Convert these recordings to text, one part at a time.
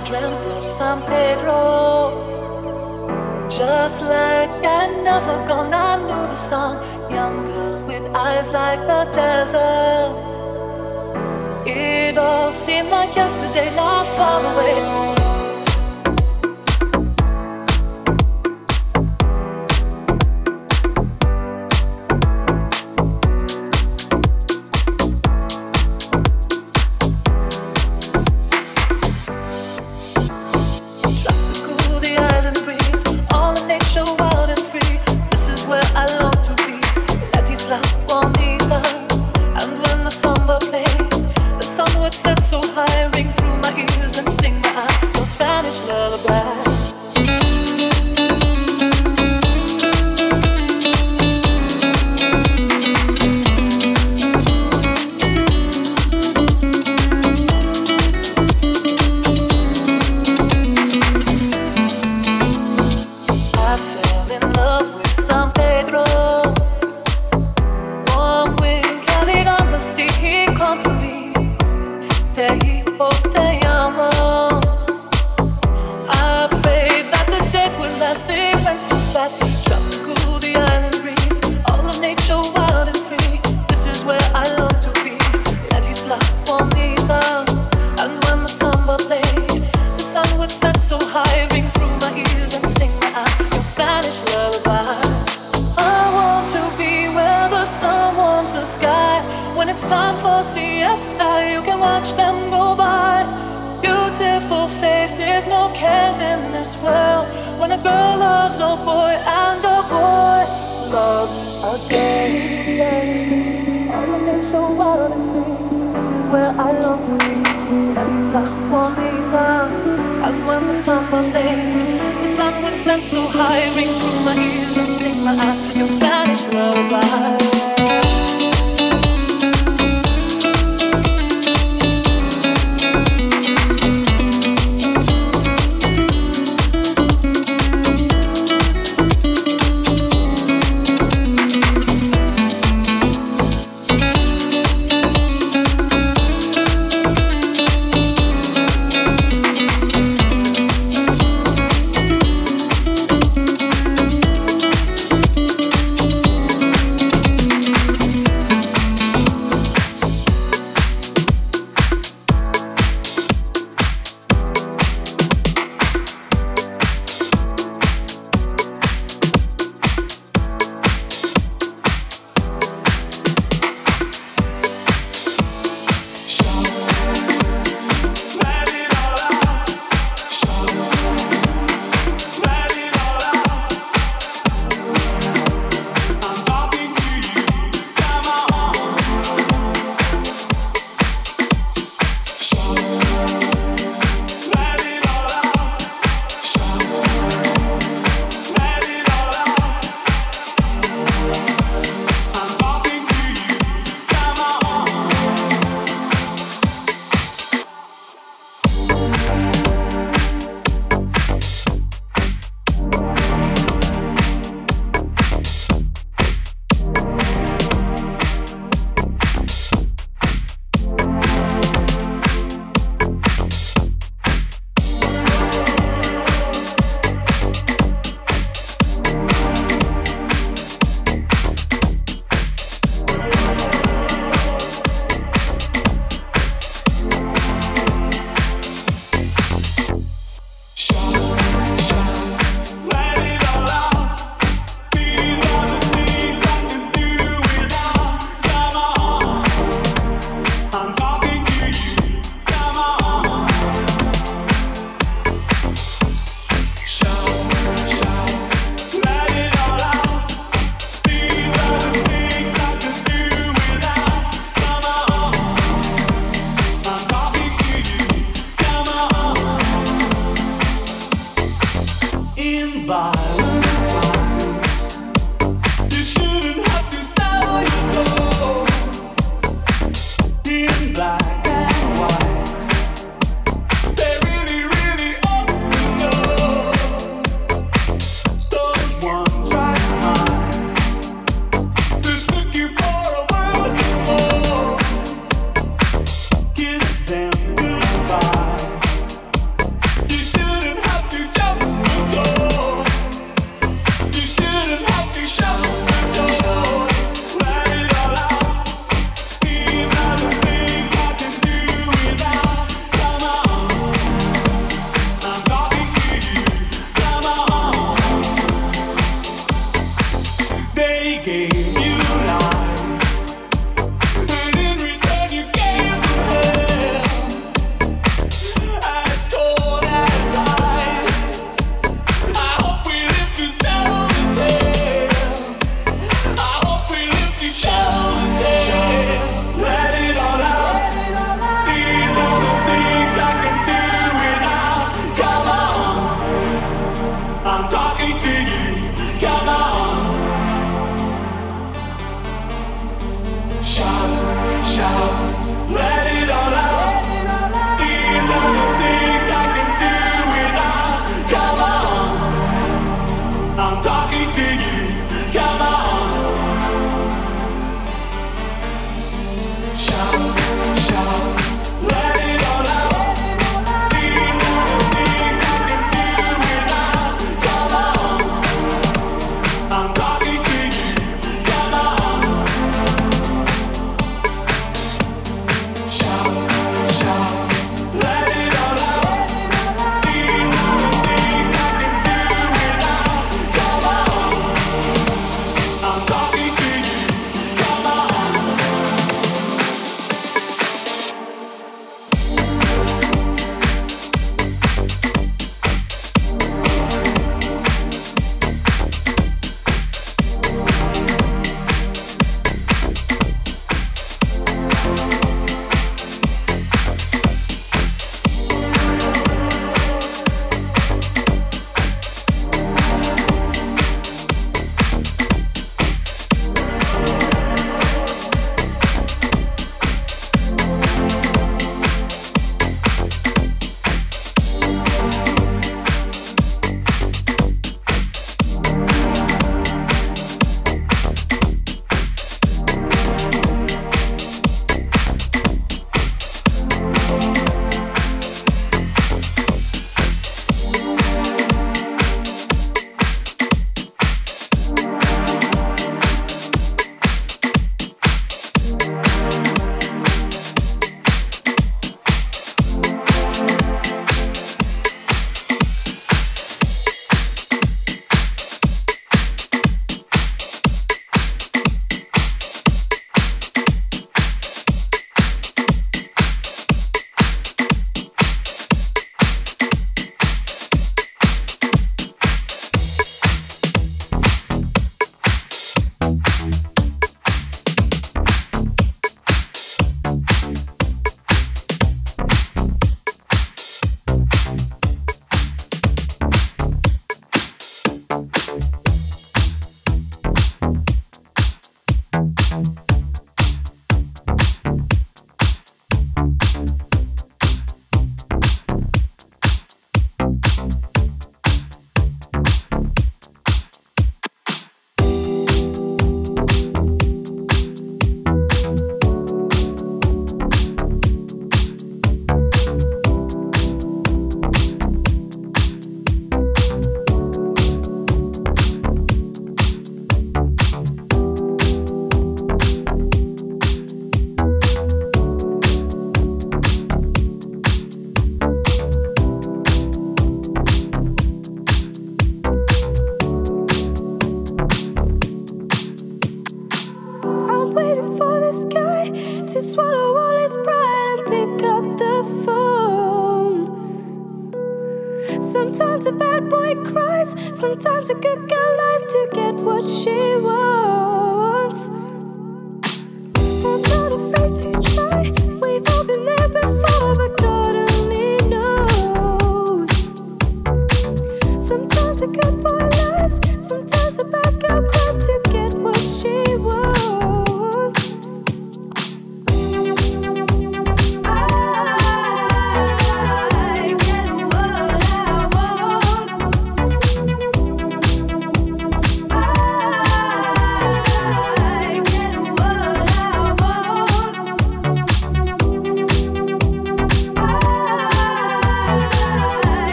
I dreamt of San Pedro. Just like I'd never gone, I knew the song. Young girl with eyes like the desert. It all seemed like yesterday, not far away.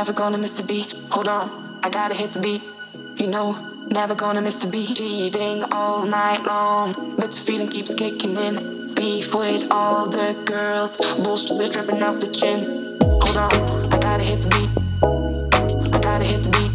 Never gonna miss the beat. Hold on, I gotta hit the beat. You know, never gonna miss the beat. Cheating all night long, but the feeling keeps kicking in. Beef with all the girls, bullshit dripping off the chin. Hold on, I gotta hit the beat. I gotta hit the beat.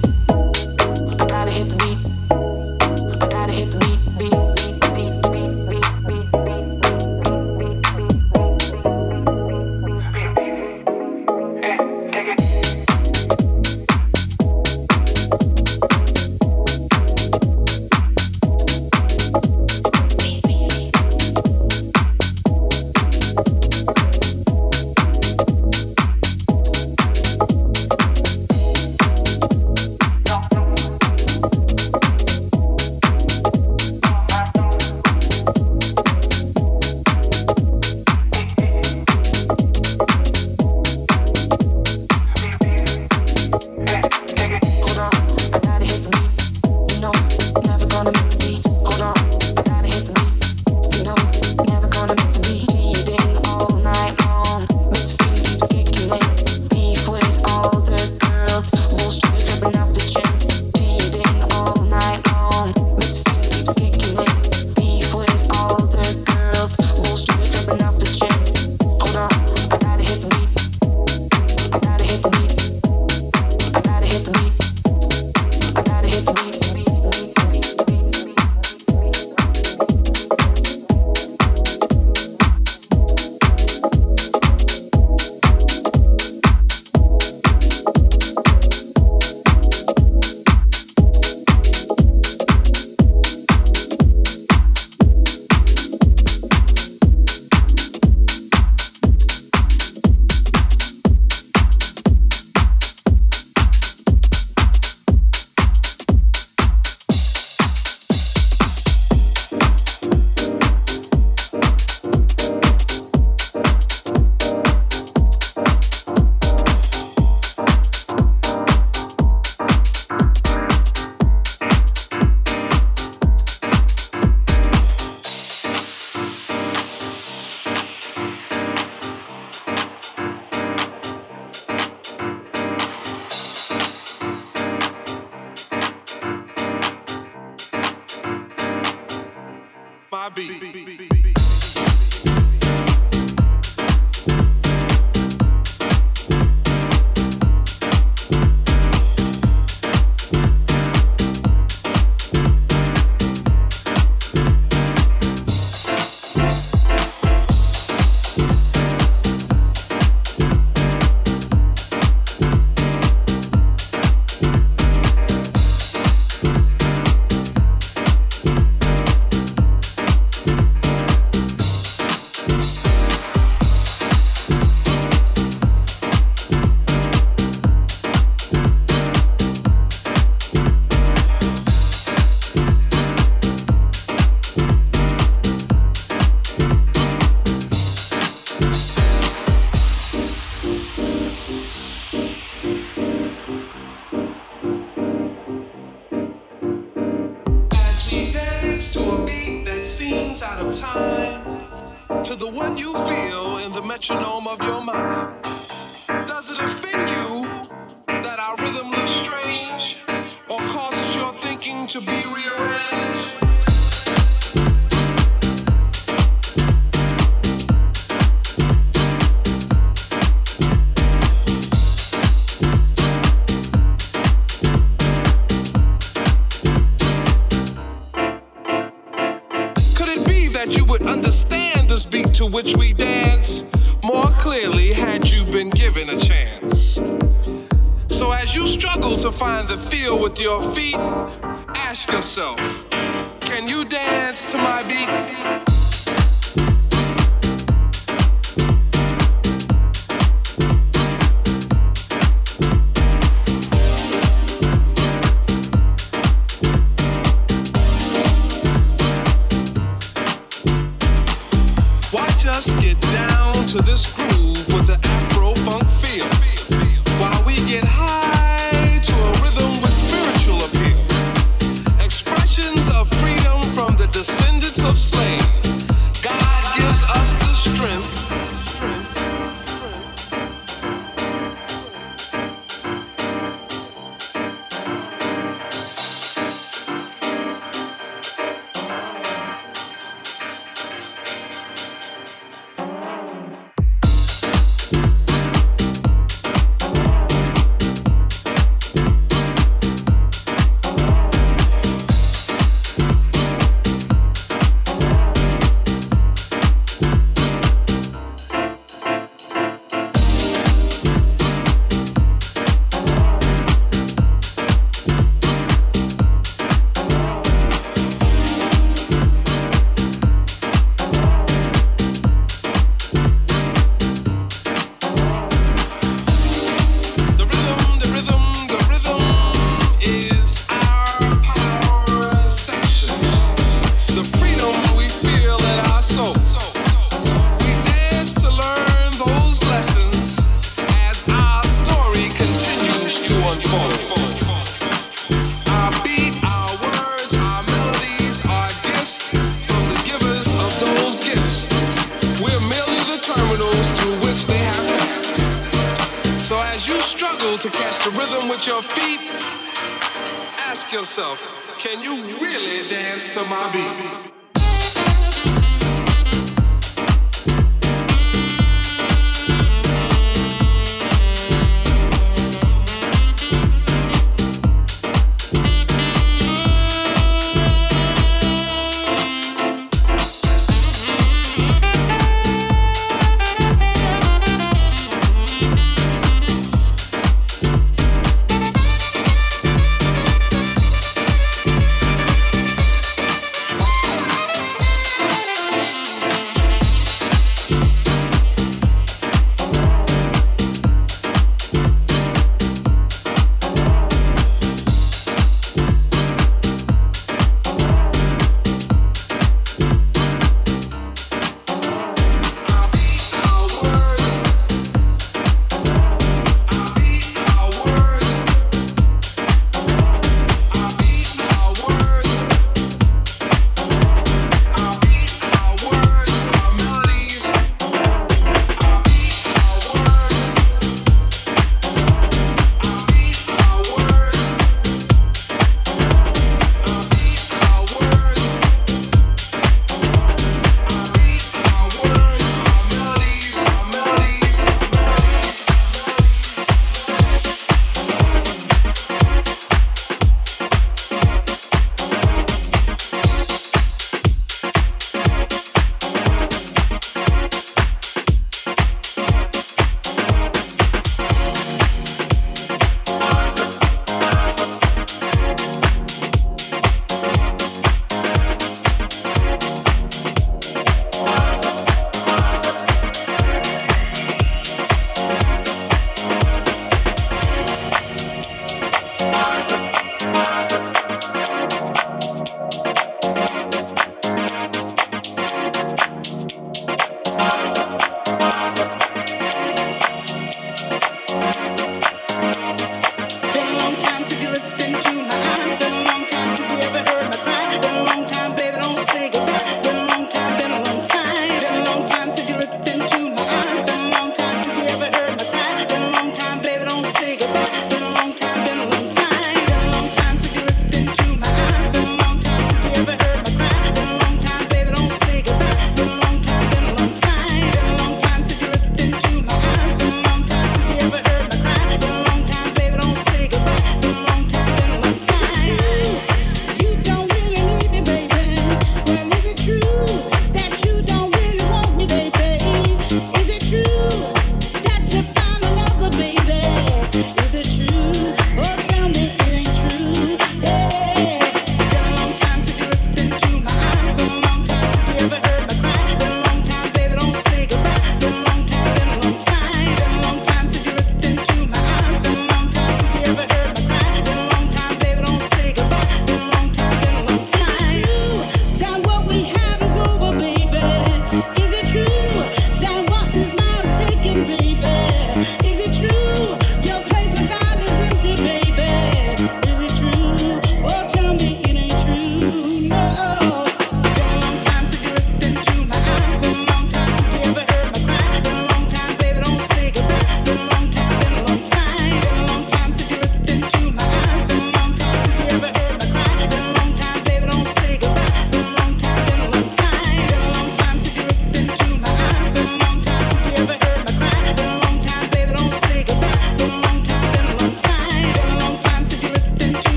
Bye.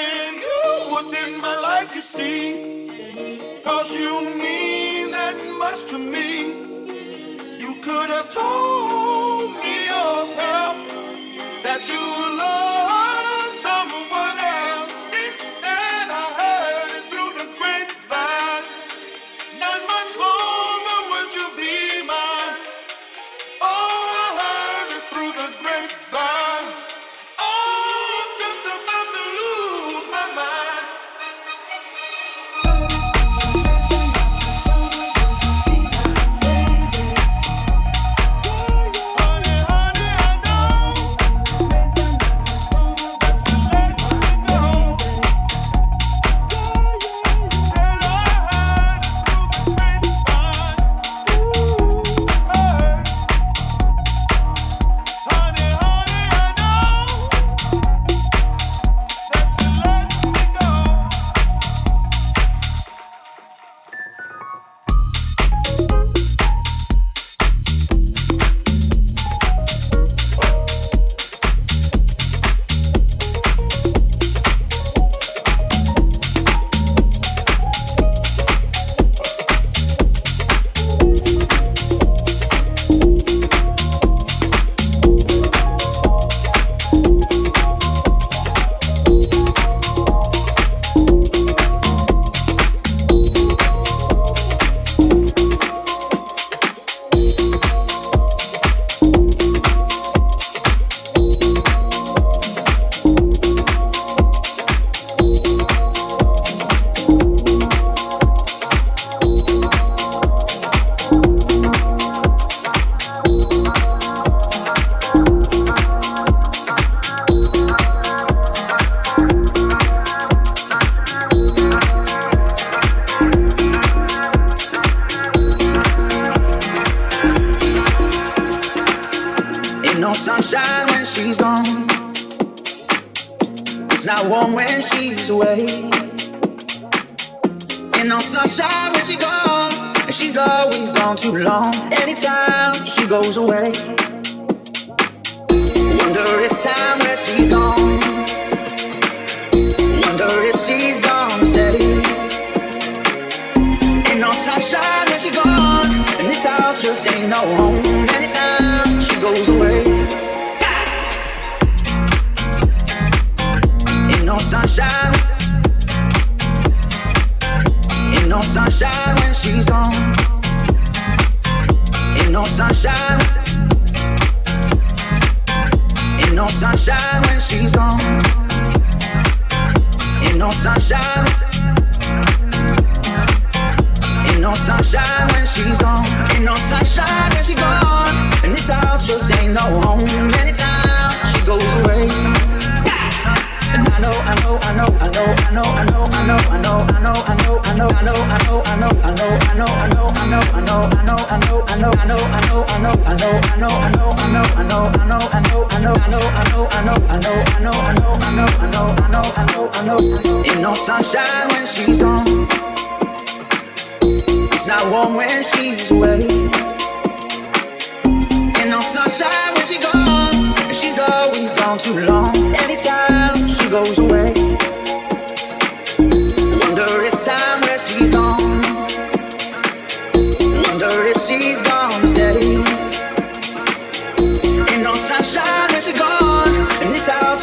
than you within my life, you see. Cause you mean that much to me. You could have told me yourself that you love. sunshine when she's gone. Ain't no sunshine. Ain't no sunshine when she's gone. Ain't no sunshine. Ain't no sunshine when she's gone. Ain't no sunshine when she's gone. And this house just ain't no home. Anytime she goes away too long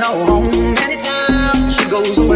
No home. many times she goes away.